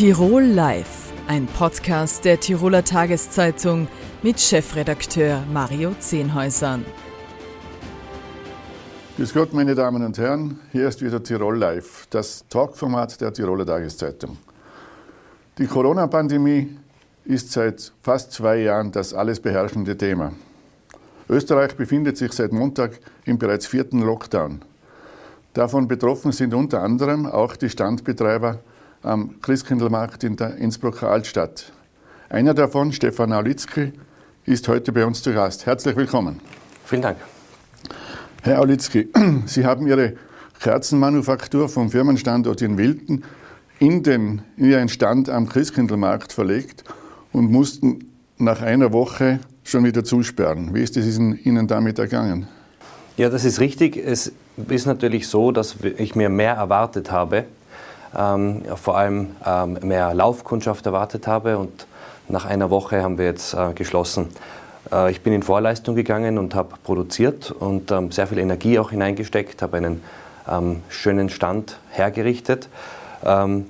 Tirol Live, ein Podcast der Tiroler Tageszeitung mit Chefredakteur Mario Zehnhäusern. Grüß Gott, meine Damen und Herren, hier ist wieder Tirol Live, das Talkformat der Tiroler Tageszeitung. Die Corona-Pandemie ist seit fast zwei Jahren das alles beherrschende Thema. Österreich befindet sich seit Montag im bereits vierten Lockdown. Davon betroffen sind unter anderem auch die Standbetreiber am Christkindlmarkt in der Innsbrucker Altstadt. Einer davon, Stefan Aulitzki, ist heute bei uns zu Gast. Herzlich willkommen. Vielen Dank. Herr Aulitzki, Sie haben Ihre Kerzenmanufaktur vom Firmenstandort in Wilden in, den, in Ihren Stand am Christkindlmarkt verlegt und mussten nach einer Woche schon wieder zusperren. Wie ist es Ihnen damit ergangen? Ja, das ist richtig. Es ist natürlich so, dass ich mir mehr erwartet habe, ähm, vor allem ähm, mehr Laufkundschaft erwartet habe und nach einer Woche haben wir jetzt äh, geschlossen. Äh, ich bin in Vorleistung gegangen und habe produziert und ähm, sehr viel Energie auch hineingesteckt, habe einen ähm, schönen Stand hergerichtet. Ähm,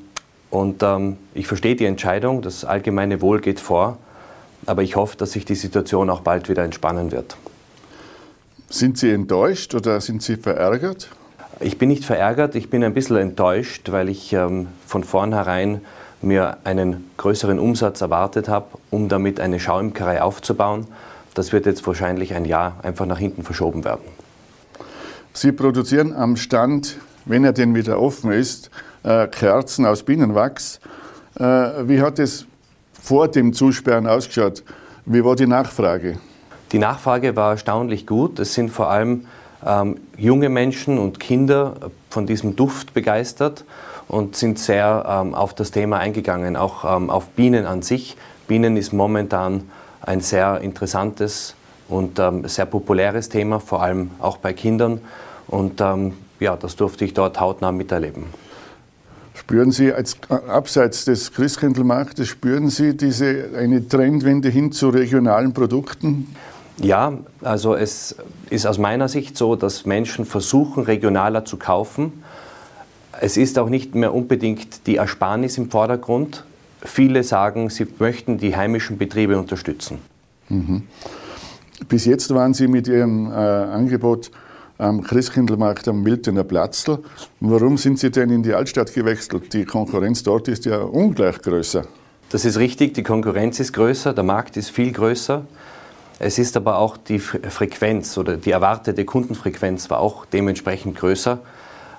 und ähm, ich verstehe die Entscheidung, das allgemeine Wohl geht vor aber ich hoffe, dass sich die Situation auch bald wieder entspannen wird. Sind Sie enttäuscht oder sind Sie verärgert? Ich bin nicht verärgert, ich bin ein bisschen enttäuscht, weil ich ähm, von vornherein mir einen größeren Umsatz erwartet habe, um damit eine Schauimkerei aufzubauen. Das wird jetzt wahrscheinlich ein Jahr einfach nach hinten verschoben werden. Sie produzieren am Stand, wenn er denn wieder offen ist, äh, Kerzen aus Bienenwachs. Äh, wie hat es vor dem Zusperren ausgeschaut? Wie war die Nachfrage? Die Nachfrage war erstaunlich gut. Es sind vor allem ähm, junge Menschen und Kinder von diesem Duft begeistert und sind sehr ähm, auf das Thema eingegangen, auch ähm, auf Bienen an sich. Bienen ist momentan ein sehr interessantes und ähm, sehr populäres Thema, vor allem auch bei Kindern. Und ähm, ja, das durfte ich dort hautnah miterleben. Spüren Sie als abseits des Christkindlmarktes, spüren Sie diese eine Trendwende hin zu regionalen Produkten? Ja, also es ist aus meiner Sicht so, dass Menschen versuchen, regionaler zu kaufen. Es ist auch nicht mehr unbedingt die Ersparnis im Vordergrund. Viele sagen, sie möchten die heimischen Betriebe unterstützen. Mhm. Bis jetzt waren Sie mit Ihrem äh, Angebot am Christkindlmarkt am Wildener Platzl. Warum sind Sie denn in die Altstadt gewechselt? Die Konkurrenz dort ist ja ungleich größer. Das ist richtig, die Konkurrenz ist größer, der Markt ist viel größer. Es ist aber auch die Frequenz oder die erwartete Kundenfrequenz war auch dementsprechend größer.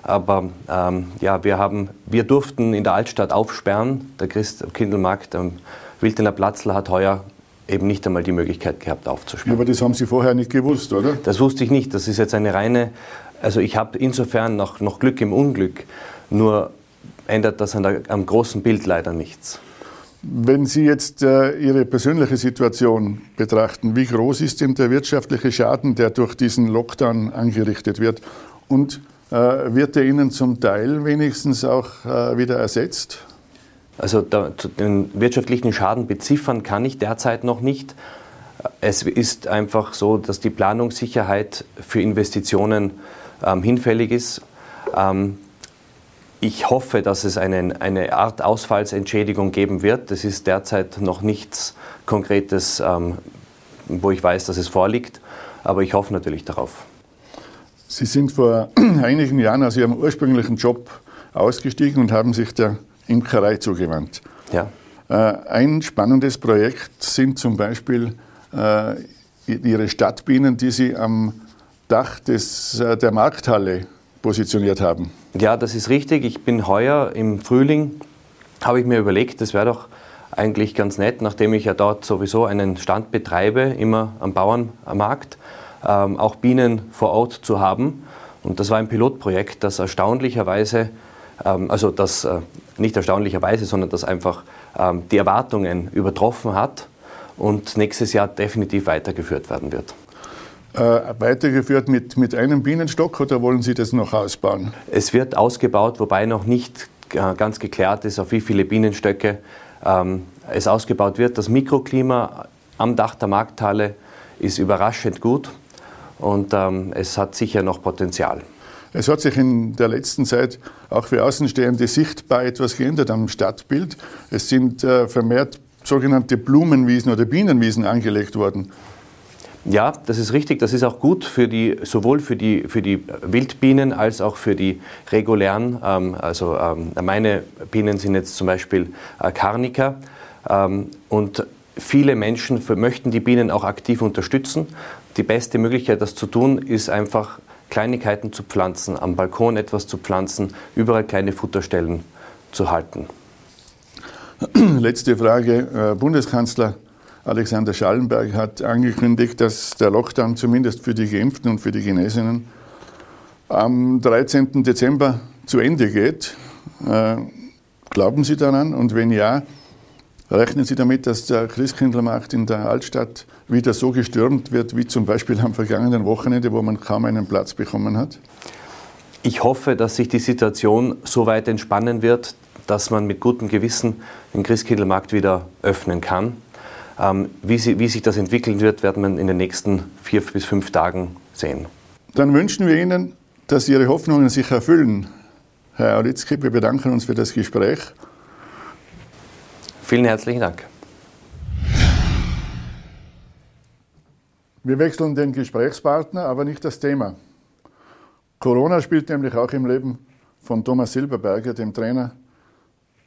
Aber ähm, ja, wir, haben, wir durften in der Altstadt aufsperren. Der Christkindlmarkt am Wildener Platzl hat heuer eben nicht einmal die Möglichkeit gehabt aufzuspielen. aber das haben Sie vorher nicht gewusst, oder? Das wusste ich nicht. Das ist jetzt eine reine, also ich habe insofern noch, noch Glück im Unglück, nur ändert das an der, am großen Bild leider nichts. Wenn Sie jetzt äh, Ihre persönliche Situation betrachten, wie groß ist denn der wirtschaftliche Schaden, der durch diesen Lockdown angerichtet wird? Und äh, wird er Ihnen zum Teil wenigstens auch äh, wieder ersetzt? Also da, den wirtschaftlichen Schaden beziffern kann ich derzeit noch nicht. Es ist einfach so, dass die Planungssicherheit für Investitionen ähm, hinfällig ist. Ähm, ich hoffe, dass es einen, eine Art Ausfallsentschädigung geben wird. Es ist derzeit noch nichts Konkretes, ähm, wo ich weiß, dass es vorliegt. Aber ich hoffe natürlich darauf. Sie sind vor einigen Jahren aus Ihrem ursprünglichen Job ausgestiegen und haben sich der Imkerei zugewandt. Ja. Äh, ein spannendes Projekt sind zum Beispiel äh, Ihre Stadtbienen, die Sie am Dach des, äh, der Markthalle positioniert haben. Ja, das ist richtig. Ich bin heuer im Frühling, habe ich mir überlegt, das wäre doch eigentlich ganz nett, nachdem ich ja dort sowieso einen Stand betreibe, immer am Bauernmarkt, ähm, auch Bienen vor Ort zu haben. Und das war ein Pilotprojekt, das erstaunlicherweise ähm, also das äh, nicht erstaunlicherweise, sondern das einfach ähm, die Erwartungen übertroffen hat und nächstes Jahr definitiv weitergeführt werden wird. Äh, weitergeführt mit, mit einem Bienenstock oder wollen Sie das noch ausbauen? Es wird ausgebaut, wobei noch nicht äh, ganz geklärt ist, auf wie viele Bienenstöcke ähm, es ausgebaut wird. Das Mikroklima am Dach der Markthalle ist überraschend gut und ähm, es hat sicher noch Potenzial. Es hat sich in der letzten Zeit auch für Außenstehende sichtbar etwas geändert am Stadtbild. Es sind äh, vermehrt sogenannte Blumenwiesen oder Bienenwiesen angelegt worden. Ja, das ist richtig. Das ist auch gut für die, sowohl für die, für die Wildbienen als auch für die regulären. Ähm, also ähm, meine Bienen sind jetzt zum Beispiel äh, Carnica. Ähm, und viele Menschen möchten die Bienen auch aktiv unterstützen. Die beste Möglichkeit, das zu tun, ist einfach Kleinigkeiten zu pflanzen, am Balkon etwas zu pflanzen, überall kleine Futterstellen zu halten. Letzte Frage. Äh, Bundeskanzler Alexander Schallenberg hat angekündigt, dass der Lockdown zumindest für die Geimpften und für die Genesenen am 13. Dezember zu Ende geht. Äh, glauben Sie daran? Und wenn ja, rechnen Sie damit, dass der Christkindlmarkt in der Altstadt wieder so gestürmt wird, wie zum Beispiel am vergangenen Wochenende, wo man kaum einen Platz bekommen hat? Ich hoffe, dass sich die Situation so weit entspannen wird, dass man mit gutem Gewissen den Christkindlmarkt wieder öffnen kann. Ähm, wie, sie, wie, sich das entwickeln wird, werden wir in den nächsten vier bis fünf Tagen sehen. Dann wünschen wir Ihnen, dass Ihre Hoffnungen sich erfüllen. Herr Aulitzki, wir bedanken uns für das Gespräch. Vielen herzlichen Dank. Wir wechseln den Gesprächspartner, aber nicht das Thema. Corona spielt nämlich auch im Leben von Thomas Silberberger, dem Trainer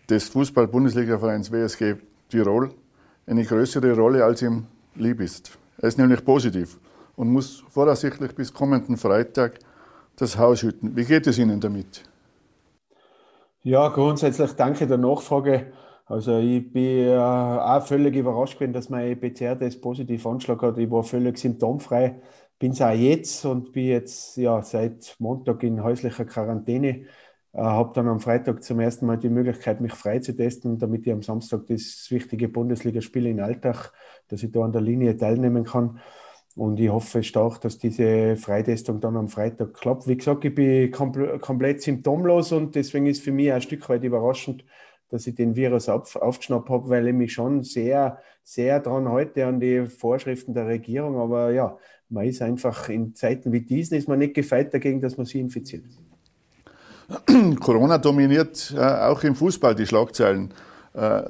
des Fußball-Bundesliga-Vereins WSG Tirol, eine größere Rolle, als ihm lieb ist. Er ist nämlich positiv und muss voraussichtlich bis kommenden Freitag das Haus hüten. Wie geht es Ihnen damit? Ja, grundsätzlich danke der Nachfrage. Also ich bin äh, auch völlig überrascht gewesen, dass mein PCR-Test positiv Anschlag hat. Ich war völlig symptomfrei, bin es auch jetzt und bin jetzt ja, seit Montag in häuslicher Quarantäne. Äh, habe dann am Freitag zum ersten Mal die Möglichkeit, mich frei zu testen, damit ich am Samstag das wichtige Bundesligaspiel in Alltag, dass ich da an der Linie teilnehmen kann. Und ich hoffe stark, dass diese Freitestung dann am Freitag klappt. Wie gesagt, ich bin kompl komplett symptomlos und deswegen ist für mich ein Stück weit überraschend, dass ich den Virus auf, aufgeschnappt habe, weil ich mich schon sehr, sehr daran halte an die Vorschriften der Regierung. Aber ja, man ist einfach in Zeiten wie diesen, ist man nicht gefeit dagegen, dass man sie infiziert. Corona dominiert äh, auch im Fußball die Schlagzeilen. Äh,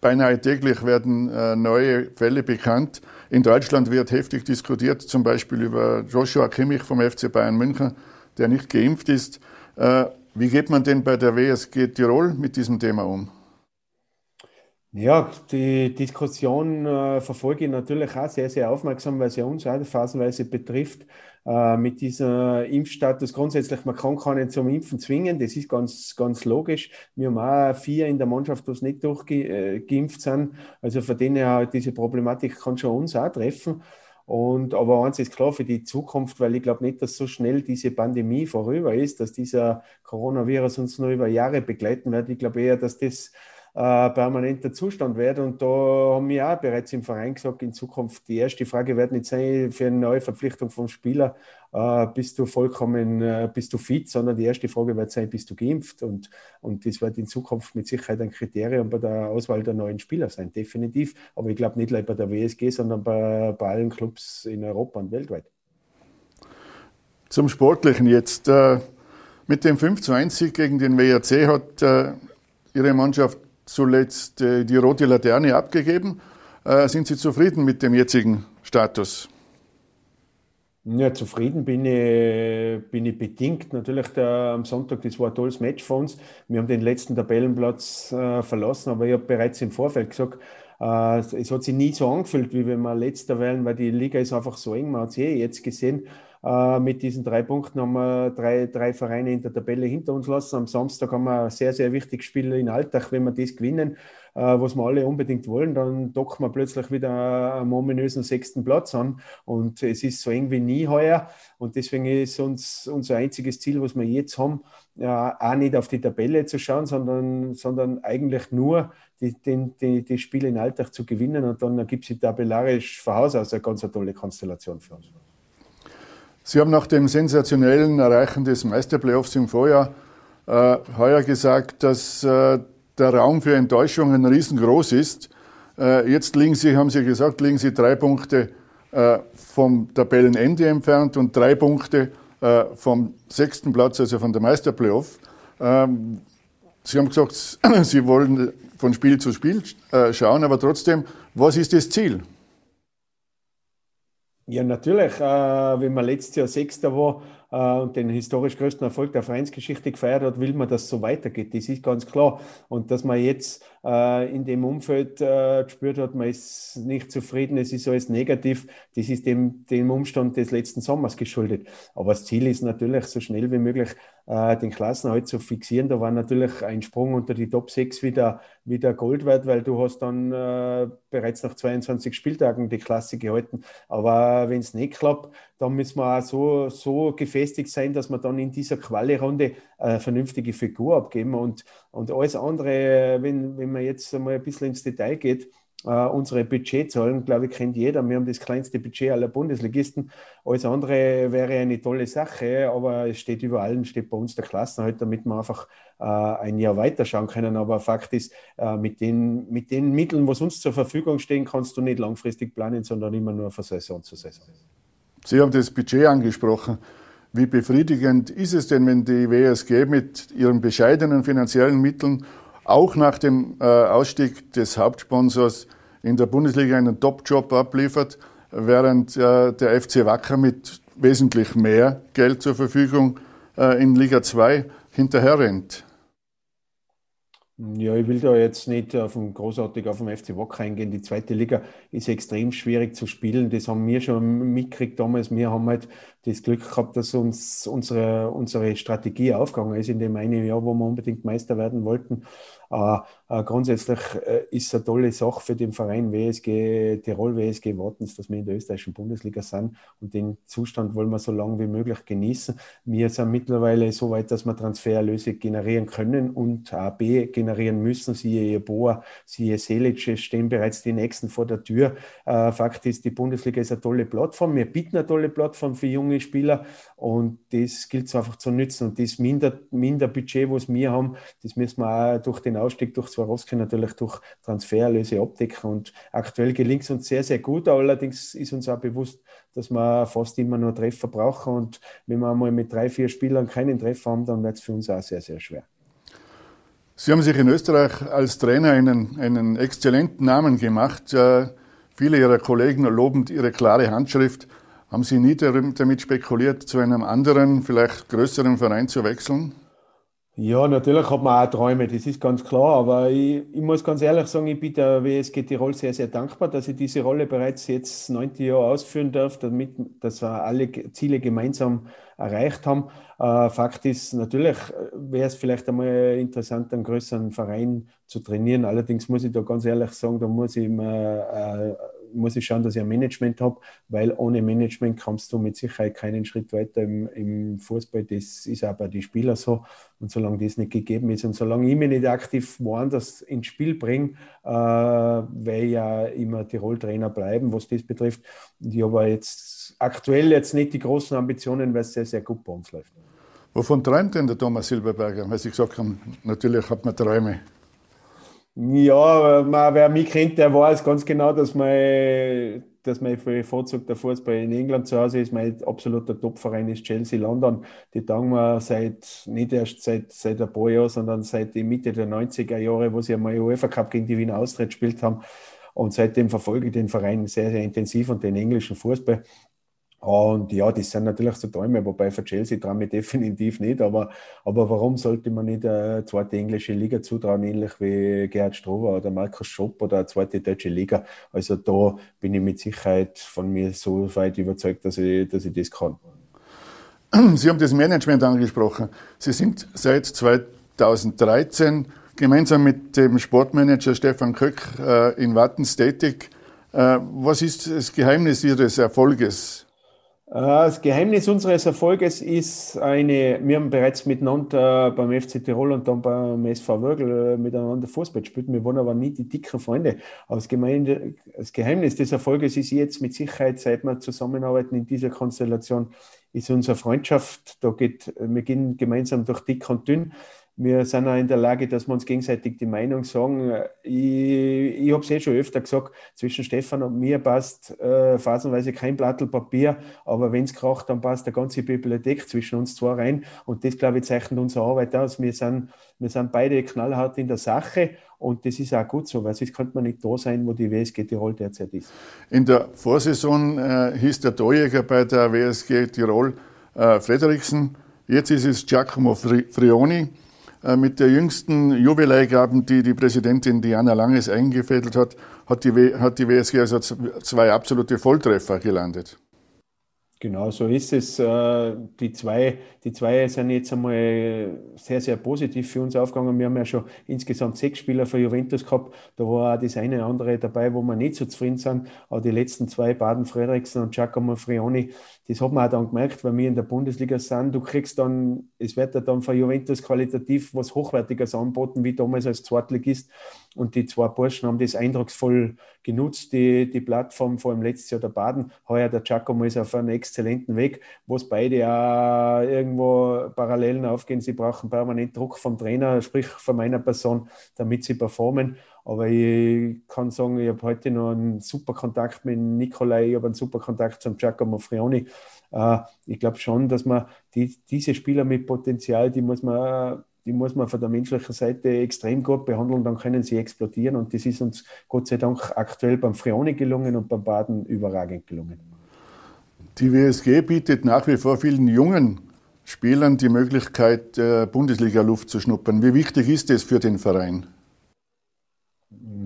beinahe täglich werden äh, neue Fälle bekannt. In Deutschland wird heftig diskutiert, zum Beispiel über Joshua Kimmich vom FC Bayern München, der nicht geimpft ist. Äh, wie geht man denn bei der WSG Tirol mit diesem Thema um? Ja, die Diskussion äh, verfolge ich natürlich auch sehr, sehr aufmerksam, weil sie uns auch phasenweise betrifft. Äh, mit diesem Impfstatus grundsätzlich, man kann keinen zum Impfen zwingen, das ist ganz, ganz logisch. Wir haben auch vier in der Mannschaft, die nicht durchgeimpft sind. Also von denen her, diese Problematik kann schon uns auch treffen. Und, aber eins ist klar für die Zukunft, weil ich glaube nicht, dass so schnell diese Pandemie vorüber ist, dass dieser Coronavirus uns nur über Jahre begleiten wird. Ich glaube eher, dass das äh, permanenter Zustand wird. Und da haben wir auch bereits im Verein gesagt, in Zukunft die erste Frage wird nicht sein für eine neue Verpflichtung vom Spieler, äh, bist du vollkommen, äh, bist du fit, sondern die erste Frage wird sein, bist du geimpft? Und, und das wird in Zukunft mit Sicherheit ein Kriterium bei der Auswahl der neuen Spieler sein, definitiv. Aber ich glaube nicht nur bei der WSG, sondern bei, bei allen Clubs in Europa und weltweit. Zum Sportlichen jetzt. Äh, mit dem 5 zu 1 Sieg gegen den WRC hat äh, Ihre Mannschaft zuletzt äh, die rote Laterne abgegeben. Äh, sind Sie zufrieden mit dem jetzigen Status? Ja, zufrieden bin ich, bin ich bedingt. Natürlich der, am Sonntag, das war ein tolles Match für uns. Wir haben den letzten Tabellenplatz äh, verlassen, aber ich habe bereits im Vorfeld gesagt, äh, es hat sich nie so angefühlt, wie wenn wir letzter wären, weil die Liga ist einfach so eng. Man hat es eh jetzt gesehen. Äh, mit diesen drei Punkten haben wir drei, drei Vereine in der Tabelle hinter uns lassen. Am Samstag haben wir ein sehr, sehr wichtiges Spiel in Alltag. Wenn wir das gewinnen, äh, was wir alle unbedingt wollen, dann docken wir plötzlich wieder einen ominösen sechsten Platz an. Und es ist so eng wie nie heuer. Und deswegen ist uns unser einziges Ziel, was wir jetzt haben, ja, auch nicht auf die Tabelle zu schauen, sondern, sondern eigentlich nur die, die, die, die Spiele in Alltag zu gewinnen. Und dann ergibt sich tabellarisch von Haus aus eine ganz tolle Konstellation für uns. Sie haben nach dem sensationellen Erreichen des Meisterplayoffs im Vorjahr äh, heuer gesagt, dass äh, der Raum für Enttäuschungen riesengroß ist. Äh, jetzt liegen Sie, haben Sie gesagt, liegen Sie drei Punkte äh, vom Tabellenende entfernt und drei Punkte äh, vom sechsten Platz, also von der Meisterplayoff. Ähm, Sie haben gesagt, Sie wollen von Spiel zu Spiel äh, schauen, aber trotzdem, was ist das Ziel? Ja, natürlich. Äh, wenn man letztes Jahr Sechster war äh, und den historisch größten Erfolg der Vereinsgeschichte gefeiert hat, will man, dass es so weitergeht. Das ist ganz klar. Und dass man jetzt in dem Umfeld äh, gespürt hat, man ist nicht zufrieden, es ist alles negativ, das ist dem, dem Umstand des letzten Sommers geschuldet. Aber das Ziel ist natürlich, so schnell wie möglich äh, den Klassenhalt zu fixieren. Da war natürlich ein Sprung unter die Top 6 wieder, wieder Gold wert, weil du hast dann äh, bereits nach 22 Spieltagen die Klasse gehalten. Aber wenn es nicht klappt, dann müssen wir auch so, so gefestigt sein, dass wir dann in dieser Quali-Runde eine vernünftige Figur abgeben. Und, und alles andere, wenn, wenn man jetzt einmal ein bisschen ins Detail geht, Uh, unsere Budgetzahlen, glaube ich, kennt jeder. Wir haben das kleinste Budget aller Bundesligisten. Alles andere wäre eine tolle Sache, aber es steht über allem, steht bei uns der Klassenhalt, damit wir einfach uh, ein Jahr weiterschauen können. Aber Fakt ist, uh, mit, den, mit den Mitteln, was uns zur Verfügung stehen, kannst du nicht langfristig planen, sondern immer nur von Saison zu Saison. Sie haben das Budget angesprochen. Wie befriedigend ist es denn, wenn die WSG mit ihren bescheidenen finanziellen Mitteln auch nach dem äh, Ausstieg des Hauptsponsors in der Bundesliga einen Top-Job abliefert, während äh, der FC Wacker mit wesentlich mehr Geld zur Verfügung äh, in Liga 2 hinterherrennt? Ja, ich will da jetzt nicht auf den, großartig auf den FC Wacker eingehen. Die zweite Liga ist extrem schwierig zu spielen. Das haben wir schon mitgekriegt damals. Wir haben halt das Glück gehabt, dass uns unsere, unsere Strategie aufgegangen ist in dem einen Jahr, wo wir unbedingt Meister werden wollten. Äh, äh, grundsätzlich äh, ist es eine tolle Sache für den Verein WSG Tirol, WSG Wartens, dass wir in der österreichischen Bundesliga sind und den Zustand wollen wir so lange wie möglich genießen. Wir sind mittlerweile so weit, dass wir Transfererlöse generieren können und AB generieren müssen. Siehe Boa, siehe Selic, stehen bereits die Nächsten vor der Tür. Äh, Fakt ist, die Bundesliga ist eine tolle Plattform. Wir bieten eine tolle Plattform für junge Spieler und das gilt es einfach zu nützen. Und das minder, minder Budget, was wir haben, das müssen wir auch durch den Ausstieg durch Swarovski natürlich durch Transfererlöse abdecken. Und aktuell gelingt es uns sehr, sehr gut. Allerdings ist uns auch bewusst, dass wir fast immer nur Treffer brauchen. Und wenn wir einmal mit drei, vier Spielern keinen Treffer haben, dann wird es für uns auch sehr, sehr schwer. Sie haben sich in Österreich als Trainer einen, einen exzellenten Namen gemacht. Äh, viele Ihrer Kollegen loben Ihre klare Handschrift. Haben Sie nie damit spekuliert, zu einem anderen, vielleicht größeren Verein zu wechseln? Ja, natürlich hat man auch Träume, das ist ganz klar. Aber ich, ich, muss ganz ehrlich sagen, ich bin der WSG Tirol sehr, sehr dankbar, dass ich diese Rolle bereits jetzt neunte Jahr ausführen darf, damit dass wir alle Ziele gemeinsam erreicht haben. Äh, Fakt ist, natürlich äh, wäre es vielleicht einmal interessant, einen größeren Verein zu trainieren. Allerdings muss ich da ganz ehrlich sagen, da muss ich mir äh, muss ich schauen, dass ich ein Management habe, weil ohne Management kommst du mit Sicherheit keinen Schritt weiter im, im Fußball. Das ist auch bei den Spielern so. Und solange das nicht gegeben ist und solange ich mich nicht aktiv woanders ins Spiel bringe, äh, werde ich ja immer Tirol-Trainer bleiben, was das betrifft. Ich habe jetzt aktuell jetzt nicht die großen Ambitionen, weil es sehr, sehr gut bei uns läuft. Wovon träumt denn der Thomas Silberberger? Weil Sie gesagt haben, natürlich hat man Träume. Ja, man, wer mich kennt, der weiß ganz genau, dass mein, dass mein bevorzugter Fußball in England zu Hause ist. Mein absoluter Topverein ist Chelsea London. Die tangen wir seit, nicht erst seit, seit ein paar Jahren, sondern seit die Mitte der 90er Jahre, wo sie einmal UEFA Cup gegen die Wiener Austria gespielt haben. Und seitdem verfolge ich den Verein sehr, sehr intensiv und den englischen Fußball. Und ja, das sind natürlich so Träume, wobei für Chelsea ich definitiv nicht. Aber, aber warum sollte man nicht eine zweite englische Liga zutrauen, ähnlich wie Gerhard Strober oder Markus Schopp oder eine zweite deutsche Liga? Also da bin ich mit Sicherheit von mir so weit überzeugt, dass ich, dass ich das kann. Sie haben das Management angesprochen. Sie sind seit 2013 gemeinsam mit dem Sportmanager Stefan Köck äh, in Wattens tätig. Äh, was ist das Geheimnis Ihres Erfolges? Äh, das Geheimnis unseres Erfolges ist eine, wir haben bereits miteinander beim FC Tirol und dann beim SV Würgel äh, miteinander Fußball gespielt. Wir waren aber nie die dicken Freunde. Aber das Geheimnis des Erfolges ist jetzt mit Sicherheit, seit wir zusammenarbeiten in dieser Konstellation, ist unsere Freundschaft. Da geht, wir gehen gemeinsam durch dick und dünn. Wir sind auch in der Lage, dass wir uns gegenseitig die Meinung sagen. Ich, ich habe es eh schon öfter gesagt, zwischen Stefan und mir passt äh, phasenweise kein Blattel Papier, aber wenn es kracht, dann passt der ganze Bibliothek zwischen uns zwei rein. Und das, glaube ich, zeichnet unsere Arbeit aus. Wir sind, wir sind beide knallhart in der Sache und das ist auch gut so, weil sonst könnte man nicht da sein, wo die WSG Tirol derzeit ist. In der Vorsaison äh, hieß der Torjäger bei der WSG Tirol äh, Frederiksen. Jetzt ist es Giacomo Frioni. Äh, mit der jüngsten Jubiläigaben, die die Präsidentin Diana Langes eingefädelt hat, hat die, hat die WSG also zwei absolute Volltreffer gelandet. Genau, so ist es. Äh, die zwei, die zwei sind jetzt einmal sehr, sehr positiv für uns aufgegangen. Wir haben ja schon insgesamt sechs Spieler für Juventus gehabt. Da war auch das eine oder andere dabei, wo wir nicht so zufrieden sind. Aber die letzten zwei, Baden Frederiksen und Giacomo Frioni, das hat man auch dann gemerkt, weil wir in der Bundesliga sind. Du kriegst dann, es wird ja dann von Juventus qualitativ was Hochwertiges anboten, wie damals als Zweitligist. Und die zwei Burschen haben das eindrucksvoll genutzt, die, die Plattform, vor allem letztes Jahr der Baden. Heuer der Giacomo ist auf einem exzellenten Weg, wo es beide ja irgendwo Parallelen aufgehen. Sie brauchen permanent Druck vom Trainer, sprich von meiner Person, damit sie performen. Aber ich kann sagen, ich habe heute noch einen super Kontakt mit Nikolai, ich habe einen super Kontakt zum Giacomo Frioni. Äh, ich glaube schon, dass man die, diese Spieler mit Potenzial, die muss man die muss man von der menschlichen Seite extrem gut behandeln, dann können sie explodieren. Und das ist uns Gott sei Dank aktuell beim Freoni gelungen und beim Baden überragend gelungen. Die WSG bietet nach wie vor vielen jungen Spielern die Möglichkeit, Bundesliga-Luft zu schnuppern. Wie wichtig ist das für den Verein?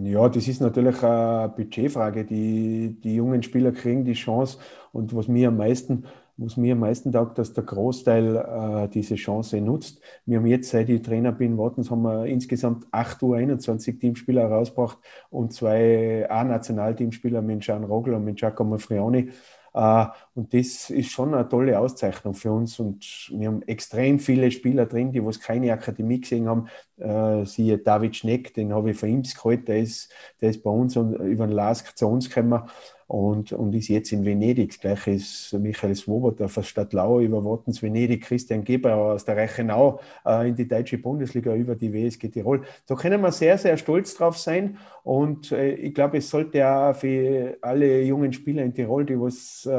Ja, das ist natürlich eine Budgetfrage. Die, die jungen Spieler kriegen die Chance. Und was mir am meisten was mir am meisten taugt, dass der Großteil äh, diese Chance nutzt. Wir haben jetzt, seit ich Trainer bin, Wartens, haben wir insgesamt 8 U21 Teamspieler herausgebracht und zwei A-Nationalteamspieler mit Jean Rogel und mit Giacomo Frioni. Uh, und das ist schon eine tolle Auszeichnung für uns. Und wir haben extrem viele Spieler drin, die was keine Akademie gesehen haben. Uh, siehe David Schneck, den habe ich von ihm geholt, der ist, der ist bei uns und über den LASK zu uns gekommen und, und ist jetzt in Venedig. Das gleiche ist Michael Swoboda von Stadtlau über Wattens Venedig, Christian Geber aus der Reichenau äh, in die deutsche Bundesliga über die WSG Tirol. Da können wir sehr, sehr stolz drauf sein und äh, ich glaube, es sollte auch für alle jungen Spieler in Tirol, die was äh,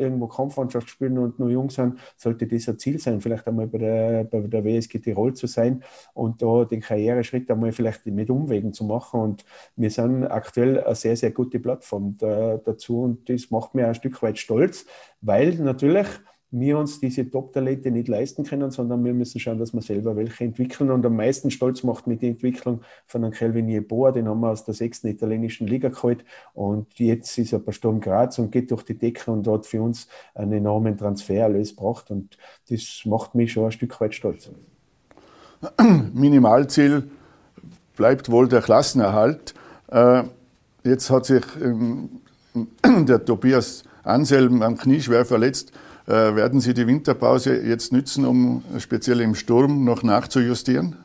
irgendwo Kampfmannschaft spielen und nur jung sind, sollte das ein Ziel sein, vielleicht einmal bei der, bei der WSG Tirol zu sein und da den Karriereschritt einmal vielleicht mit Umwegen zu machen und wir sind aktuell eine sehr, sehr gute Plattform. Da, dazu und das macht mir ein Stück weit stolz, weil natürlich wir uns diese Top-Talente nicht leisten können, sondern wir müssen schauen, dass wir selber welche entwickeln. Und am meisten stolz macht mit der Entwicklung von einem Kelvin Jeboa, den haben wir aus der sechsten italienischen Liga geholt. Und jetzt ist er bei Sturm Graz und geht durch die Decke und hat für uns einen enormen Transfererlös gebracht. Und das macht mich schon ein Stück weit stolz. Minimalziel bleibt wohl der Klassenerhalt. Äh, jetzt hat sich der Tobias Anselm am Knie schwer verletzt. Äh, werden Sie die Winterpause jetzt nützen, um speziell im Sturm noch nachzujustieren?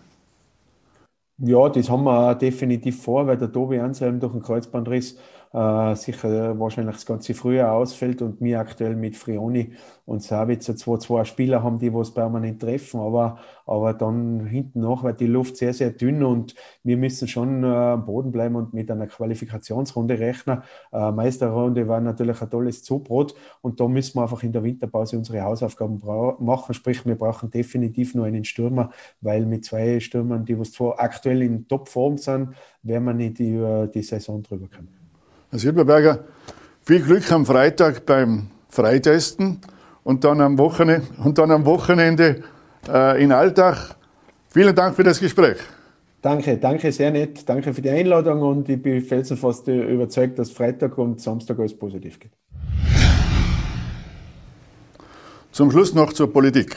Ja, das haben wir definitiv vor, weil der Tobi Anselm durch den Kreuzbandriss äh, sicher wahrscheinlich das ganze Frühjahr ausfällt und wir aktuell mit Frioni und Savitzer zwei, zwei Spieler haben, die was permanent treffen, aber, aber dann hinten nach wird die Luft sehr, sehr dünn und wir müssen schon äh, am Boden bleiben und mit einer Qualifikationsrunde rechnen. Äh, Meisterrunde war natürlich ein tolles Zubrot und da müssen wir einfach in der Winterpause unsere Hausaufgaben machen, sprich wir brauchen definitiv nur einen Stürmer, weil mit zwei Stürmern, die zwar aktuell in Topform sind, werden wir nicht über die Saison drüber kommen. Herr Silberberger, viel Glück am Freitag beim Freitesten und dann am Wochenende, und dann am Wochenende äh, in Alltag. Vielen Dank für das Gespräch. Danke, danke, sehr nett. Danke für die Einladung und ich bin felsenfast überzeugt, dass Freitag und Samstag alles positiv geht. Zum Schluss noch zur Politik.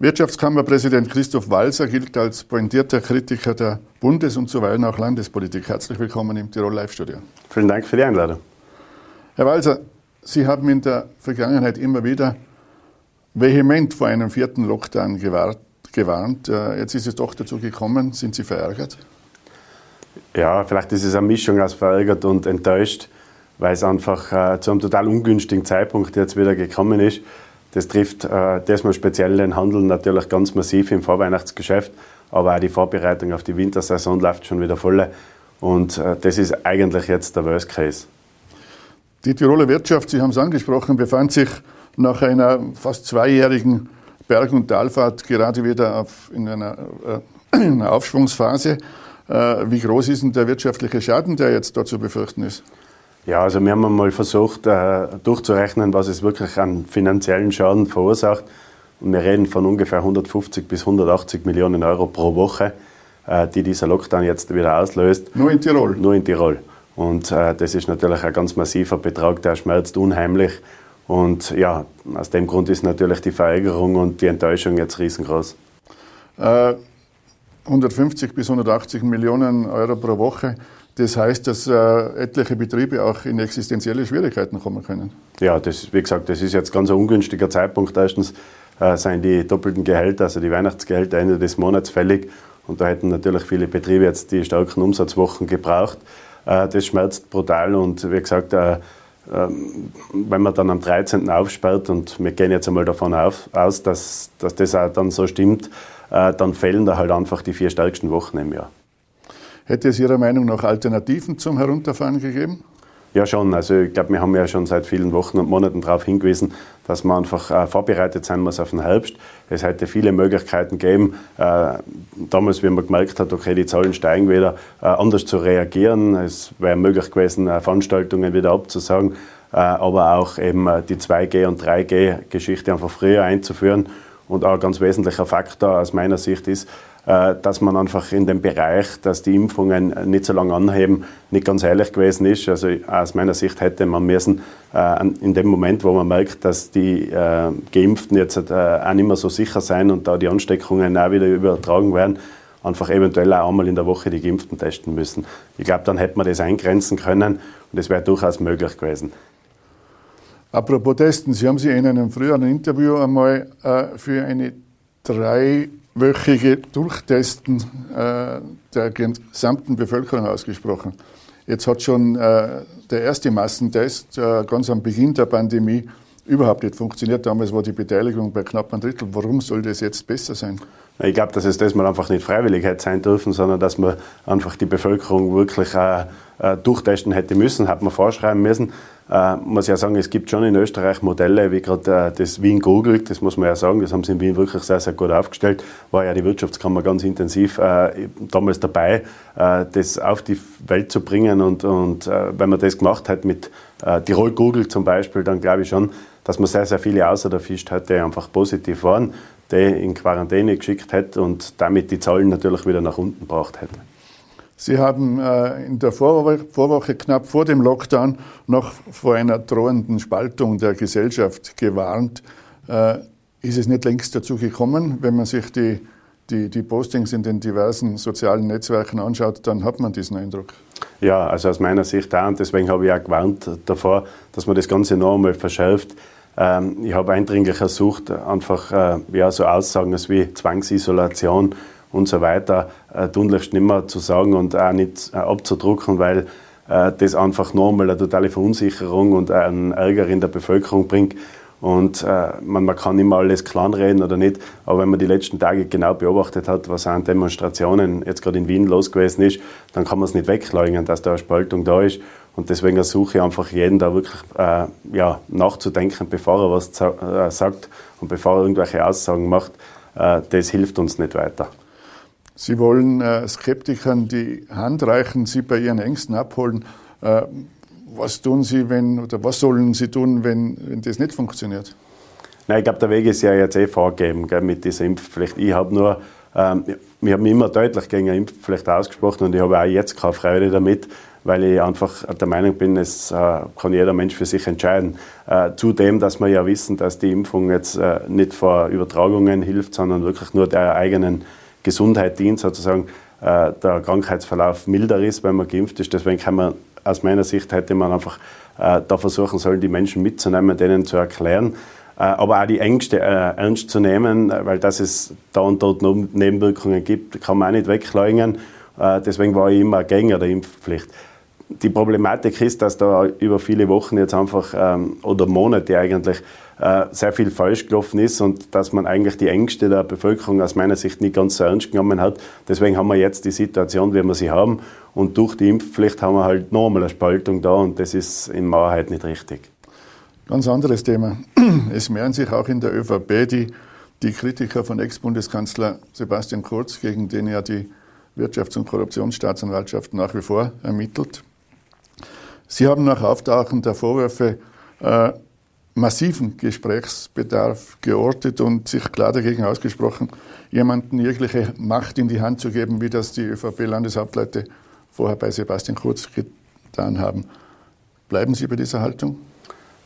Wirtschaftskammerpräsident Christoph Walser gilt als pointierter Kritiker der Bundes- und zuweilen auch Landespolitik. Herzlich willkommen im Tirol Live-Studio. Vielen Dank für die Einladung. Herr Walser, Sie haben in der Vergangenheit immer wieder vehement vor einem vierten Lockdown gewarnt. Äh, jetzt ist es doch dazu gekommen. Sind Sie verärgert? Ja, vielleicht ist es eine Mischung aus verärgert und enttäuscht, weil es einfach äh, zu einem total ungünstigen Zeitpunkt jetzt wieder gekommen ist. Das trifft äh, das mal speziell den Handel natürlich ganz massiv im Vorweihnachtsgeschäft, aber auch die Vorbereitung auf die Wintersaison läuft schon wieder voll. Und äh, das ist eigentlich jetzt der Worst Case. Die Tiroler Wirtschaft, Sie haben es angesprochen, befand sich nach einer fast zweijährigen Berg- und Talfahrt gerade wieder auf, in, einer, äh, in, einer, Aufschwungsphase. Äh, wie groß ist denn der wirtschaftliche Schaden, der jetzt da zu befürchten ist? Ja, also wir haben mal versucht äh, durchzurechnen, was es wirklich an finanziellen Schaden verursacht. Und wir reden von ungefähr 150 bis 180 Millionen Euro pro Woche, äh, die dieser Lockdown jetzt wieder auslöst. Nur in Tirol? Nur in Tirol. Und äh, das ist natürlich ein ganz massiver Betrag, der schmerzt unheimlich. Und ja, aus dem Grund ist natürlich die Verärgerung und die Enttäuschung jetzt riesengroß. 150 bis 180 Millionen Euro pro Woche. Das heißt, dass äh, etliche Betriebe auch in existenzielle Schwierigkeiten kommen können. Ja, das, wie gesagt, das ist jetzt ganz ein ungünstiger Zeitpunkt. Erstens äh, sind die doppelten Gehälter, also die Weihnachtsgehälter Ende des Monats fällig. Und da hätten natürlich viele Betriebe jetzt die starken Umsatzwochen gebraucht. Äh, das schmerzt brutal. Und wie gesagt, äh, ähm, wenn man dann am 13. aufsperrt, und wir gehen jetzt einmal davon auf, aus, dass, dass das auch dann so stimmt, äh, dann fehlen da halt einfach die vier stärksten Wochen im Jahr. Hätte es Ihrer Meinung nach Alternativen zum Herunterfahren gegeben? Ja, schon. Also ich glaube, wir haben ja schon seit vielen Wochen und Monaten darauf hingewiesen, dass man einfach äh, vorbereitet sein muss auf den Herbst. Es hätte viele Möglichkeiten gegeben, äh, damals, wie man gemerkt hat, okay, die Zahlen steigen wieder, äh, anders zu reagieren. Es wäre möglich gewesen, äh, Veranstaltungen wieder abzusagen, äh, aber auch eben äh, die 2G- und 3G-Geschichte einfach früher einzuführen. Und auch ein ganz wesentlicher Faktor aus meiner Sicht ist, dass man einfach in dem Bereich, dass die Impfungen nicht so lange anheben, nicht ganz ehrlich gewesen ist. Also aus meiner Sicht hätte man müssen, äh, in dem Moment, wo man merkt, dass die äh, Geimpften jetzt auch nicht mehr so sicher sein und da die Ansteckungen auch wieder übertragen werden, einfach eventuell auch einmal in der Woche die Geimpften testen müssen. Ich glaube, dann hätte man das eingrenzen können und das wäre durchaus möglich gewesen. Apropos Testen, Sie haben sich in einem früheren Interview einmal äh, für eine dreiwöchige Durchtesten äh, der gesamten Bevölkerung ausgesprochen. Jetzt hat schon äh, der erste Massentest äh, ganz am Beginn der Pandemie überhaupt nicht funktioniert. Damals war die Beteiligung bei knapp ein Drittel. Warum soll das jetzt besser sein? Ich glaube, dass es das mal einfach nicht freiwillig hätte sein dürfen, sondern dass man einfach die Bevölkerung wirklich äh, äh, durchtesten hätte müssen, hat man vorschreiben müssen. Äh, muss ja sagen, es gibt schon in Österreich Modelle, wie gerade äh, das Wien Google, das muss man ja sagen, das haben sie in Wien wirklich sehr, sehr gut aufgestellt. War ja die Wirtschaftskammer ganz intensiv äh, damals dabei, äh, das auf die Welt zu bringen. Und, und äh, wenn man das gemacht hat mit äh, Tirol Google zum Beispiel, dann glaube ich schon, dass man sehr, sehr viele außer der Fisch hat, die einfach positiv waren die in Quarantäne geschickt hätte und damit die Zahlen natürlich wieder nach unten gebracht hätte. Sie haben äh, in der Vorwoche, knapp vor dem Lockdown noch vor einer drohenden Spaltung der Gesellschaft gewarnt. Äh, ist es nicht längst dazu gekommen? Wenn man sich die, die, die Postings in den diversen sozialen Netzwerken anschaut, dann hat man diesen Eindruck. Ja, also aus meiner Sicht auch. Und deswegen habe ich auch gewarnt davor, dass man das Ganze noch einmal verschärft. Ähm, ich habe eindringlich ersucht, einfach äh, ja, so Aussagen wie Zwangsisolation und so weiter äh, tunlichst nicht mehr zu sagen und auch nicht äh, abzudrucken, weil äh, das einfach nochmal eine totale Verunsicherung und einen Ärger in der Bevölkerung bringt. Und äh, man, man kann immer alles kleinreden oder nicht, aber wenn man die letzten Tage genau beobachtet hat, was an Demonstrationen jetzt gerade in Wien los gewesen ist, dann kann man es nicht wegleugnen, dass da eine Spaltung da ist. Und deswegen ersuche ich einfach jeden da wirklich äh, ja, nachzudenken, bevor er was äh, sagt und bevor er irgendwelche Aussagen macht. Das hilft uns nicht weiter. Sie wollen äh, Skeptikern die Hand reichen, sie bei ihren Ängsten abholen. Äh, was tun Sie, wenn, oder was sollen Sie tun, wenn, wenn das nicht funktioniert? Nein, ich glaube, der Weg ist ja jetzt eh vorgegeben gell, mit dieser Impfpflicht. Ich habe nur, ähm, wir haben immer deutlich gegen eine Impfpflicht ausgesprochen und ich habe auch jetzt keine Freude damit, weil ich einfach der Meinung bin, es äh, kann jeder Mensch für sich entscheiden. Äh, zudem, dass wir ja wissen, dass die Impfung jetzt äh, nicht vor Übertragungen hilft, sondern wirklich nur der eigenen Gesundheit dient, sozusagen äh, der Krankheitsverlauf milder ist, wenn man geimpft ist. Deswegen kann man aus meiner Sicht hätte man einfach äh, da versuchen sollen, die Menschen mitzunehmen, denen zu erklären, äh, aber auch die Ängste äh, ernst zu nehmen, weil dass es da und dort Nebenwirkungen gibt, kann man auch nicht wegleugnen. Äh, deswegen war ich immer Gegner der Impfpflicht. Die Problematik ist, dass da über viele Wochen jetzt einfach ähm, oder Monate eigentlich äh, sehr viel falsch gelaufen ist und dass man eigentlich die Ängste der Bevölkerung aus meiner Sicht nicht ganz so ernst genommen hat. Deswegen haben wir jetzt die Situation, wie wir sie haben. Und durch die Impfpflicht haben wir halt nochmal eine Spaltung da und das ist in Wahrheit nicht richtig. Ganz anderes Thema. Es mehren sich auch in der ÖVP die, die Kritiker von Ex-Bundeskanzler Sebastian Kurz, gegen den ja die Wirtschafts- und Korruptionsstaatsanwaltschaft nach wie vor ermittelt. Sie haben nach Auftauchen der Vorwürfe äh, massiven Gesprächsbedarf geortet und sich klar dagegen ausgesprochen, jemanden jegliche Macht in die Hand zu geben, wie das die ÖVP-Landeshauptleute vorher bei Sebastian Kurz getan haben. Bleiben Sie bei dieser Haltung?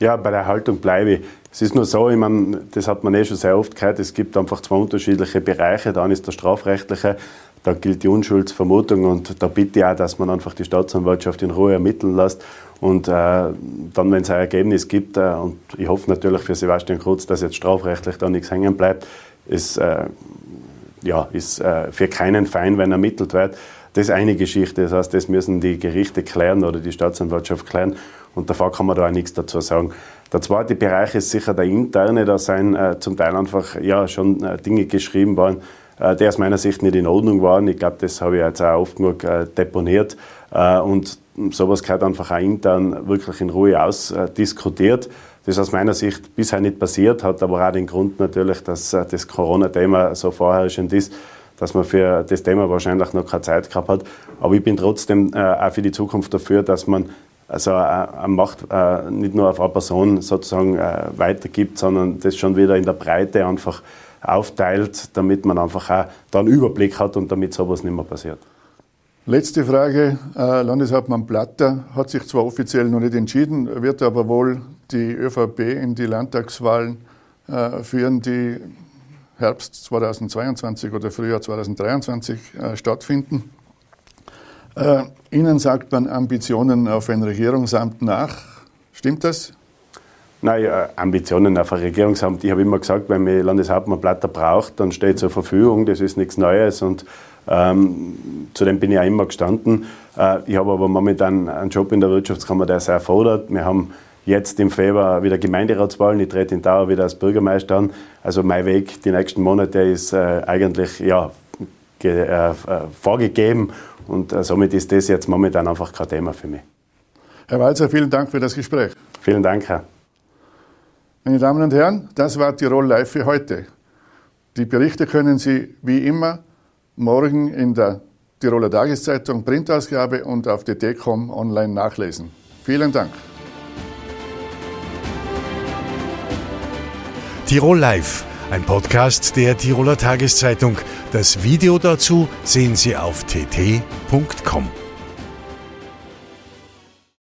Ja, bei der Haltung bleibe ich. Es ist nur so, ich meine, das hat man eh schon sehr oft gehört, es gibt einfach zwei unterschiedliche Bereiche. Dann ist der strafrechtliche, da gilt die Unschuldsvermutung und da bitte ich auch, dass man einfach die Staatsanwaltschaft in Ruhe ermitteln lässt. Und äh, dann, wenn es ein Ergebnis gibt, äh, und ich hoffe natürlich für Sebastian Kurz, dass jetzt strafrechtlich da nichts hängen bleibt, ist, äh, ja, ist äh, für keinen fein, wenn ermittelt wird. Das ist eine Geschichte, das heißt, das müssen die Gerichte klären oder die Staatsanwaltschaft klären und davor kann man da auch nichts dazu sagen. Der zweite Bereich ist sicher der interne, da sind äh, zum Teil einfach ja, schon äh, Dinge geschrieben worden, die aus meiner Sicht nicht in Ordnung waren. Ich glaube, das habe ich jetzt auch oft genug deponiert und sowas gehört einfach auch intern wirklich in Ruhe ausdiskutiert. Das ist aus meiner Sicht bisher nicht passiert, hat aber auch den Grund natürlich, dass äh, das Corona-Thema so vorherrschend ist dass man für das Thema wahrscheinlich noch keine Zeit gehabt hat. Aber ich bin trotzdem äh, auch für die Zukunft dafür, dass man also äh, eine Macht äh, nicht nur auf eine Person sozusagen äh, weitergibt, sondern das schon wieder in der Breite einfach aufteilt, damit man einfach auch da einen Überblick hat und damit sowas nicht mehr passiert. Letzte Frage. Landeshauptmann Platter hat sich zwar offiziell noch nicht entschieden, wird aber wohl die ÖVP in die Landtagswahlen führen, die Herbst 2022 oder Frühjahr 2023 äh, stattfinden. Äh, Ihnen sagt man Ambitionen auf ein Regierungsamt nach. Stimmt das? Nein, äh, Ambitionen auf ein Regierungsamt. Ich habe immer gesagt, wenn mir Landeshauptmann Platter braucht, dann steht zur Verfügung. Das ist nichts Neues und ähm, zudem bin ich auch immer gestanden. Äh, ich habe aber momentan einen Job in der Wirtschaftskammer, der sehr fordert. Wir haben Jetzt im Februar wieder Gemeinderatswahlen. Ich trete in Dauer wieder als Bürgermeister an. Also mein Weg die nächsten Monate ist äh, eigentlich ja, äh, äh, vorgegeben und somit ist das jetzt momentan einfach kein Thema für mich. Herr Walzer, vielen Dank für das Gespräch. Vielen Dank, Herr. Meine Damen und Herren, das war Tirol Live für heute. Die Berichte können Sie wie immer morgen in der Tiroler Tageszeitung Printausgabe und auf dt.com online nachlesen. Vielen Dank. Tirol Live, ein Podcast der Tiroler Tageszeitung. Das Video dazu sehen Sie auf tt.com.